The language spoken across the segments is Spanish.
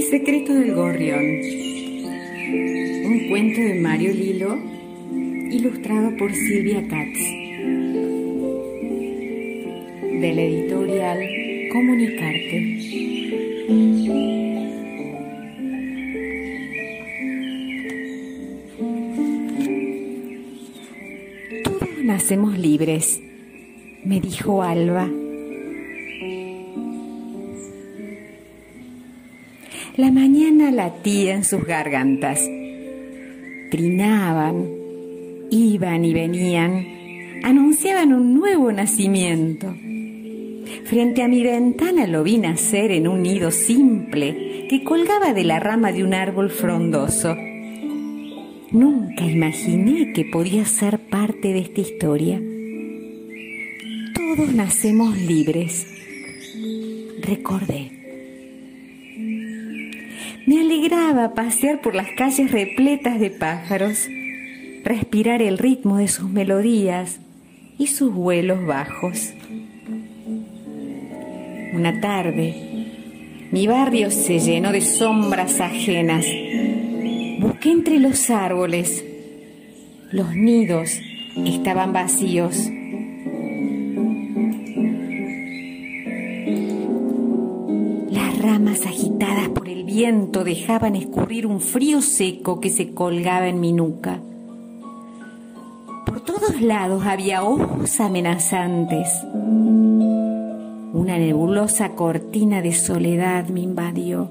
secreto del gorrión. Un cuento de Mario Lilo, ilustrado por Silvia Katz. De la editorial Comunicarte. Todos nacemos libres, me dijo Alba. La mañana latía en sus gargantas. Trinaban, iban y venían, anunciaban un nuevo nacimiento. Frente a mi ventana lo vi nacer en un nido simple que colgaba de la rama de un árbol frondoso. Nunca imaginé que podía ser parte de esta historia. Todos nacemos libres. Recordé. Me alegraba pasear por las calles repletas de pájaros, respirar el ritmo de sus melodías y sus vuelos bajos. Una tarde, mi barrio se llenó de sombras ajenas. Busqué entre los árboles. Los nidos estaban vacíos. Viento dejaban escurrir un frío seco que se colgaba en mi nuca. Por todos lados había ojos amenazantes. Una nebulosa cortina de soledad me invadió.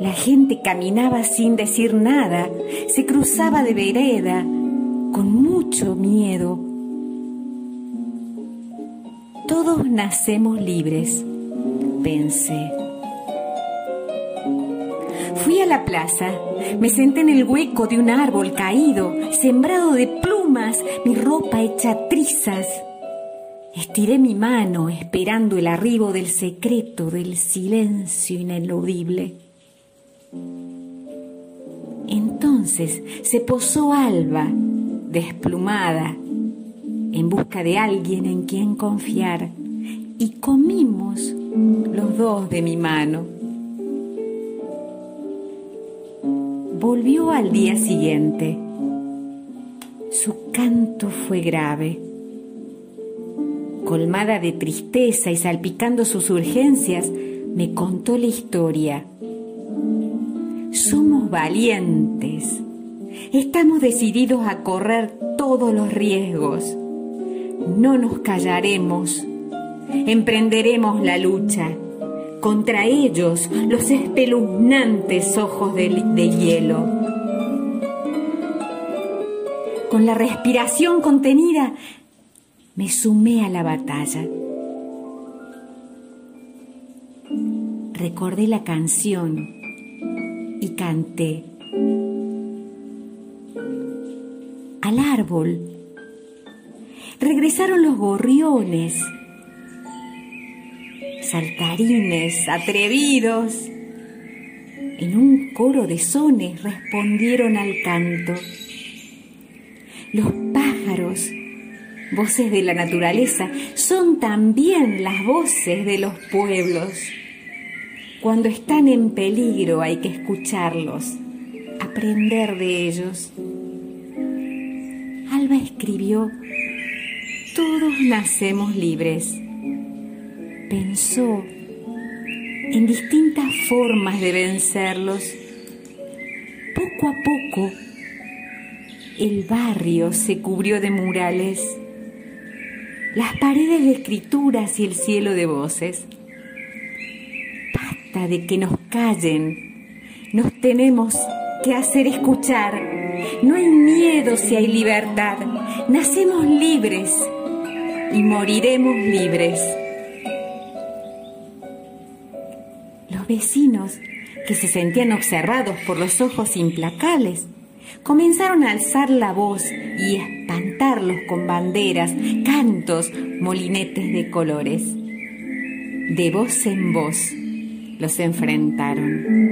La gente caminaba sin decir nada, se cruzaba de vereda, con mucho miedo. Todos nacemos libres, pensé. Fui a la plaza, me senté en el hueco de un árbol caído, sembrado de plumas, mi ropa hecha trizas. Estiré mi mano esperando el arribo del secreto del silencio ineludible. Entonces se posó Alba, desplumada, en busca de alguien en quien confiar, y comimos los dos de mi mano. Volvió al día siguiente. Su canto fue grave colmada de tristeza y salpicando sus urgencias, me contó la historia. Somos valientes. Estamos decididos a correr todos los riesgos. No nos callaremos. Emprenderemos la lucha contra ellos, los espeluznantes ojos de, hielo. Con la respiración contenida, me sumé a la batalla. Recordé la canción y canté. Al árbol regresaron los gorriones, saltarines, atrevidos. En un coro de sones respondieron al canto. Los pájaros voces de la naturaleza, son también las voces de los pueblos. Cuando están en peligro hay que escucharlos, aprender de ellos. Alba escribió, todos nacemos libres. Pensó en distintas formas de vencerlos. Poco a poco, el barrio se cubrió de murales las paredes de escrituras y el cielo de voces. Basta de que nos callen, nos tenemos que hacer escuchar. No hay miedo si hay libertad. Nacemos libres y moriremos libres. Vecinos, que se sentían observados por los ojos implacables, comenzaron a alzar la voz y espantarlos con banderas, cantos, molinetes de colores. De voz en voz los enfrentaron.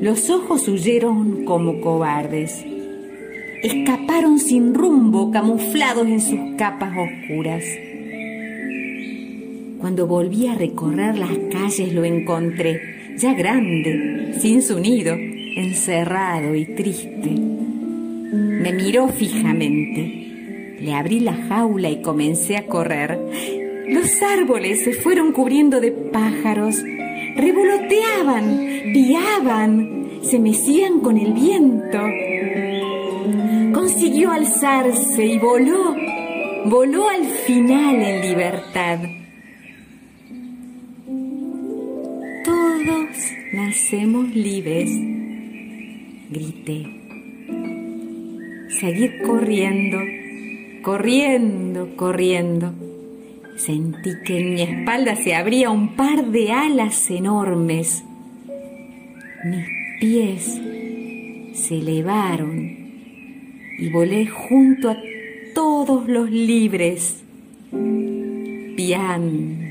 Los ojos huyeron como cobardes. Escaparon sin rumbo, camuflados en sus capas oscuras. Cuando volví a recorrer las calles lo encontré, ya grande, sin su nido, encerrado y triste. Me miró fijamente. Le abrí la jaula y comencé a correr. Los árboles se fueron cubriendo de pájaros, revoloteaban, piaban, se mecían con el viento. Consiguió alzarse y voló, voló al final en libertad. Todos nacemos libres, grité. Seguir corriendo, corriendo, corriendo. Sentí que en mi espalda se abría un par de alas enormes. Mis pies se elevaron y volé junto a todos los libres, cantando.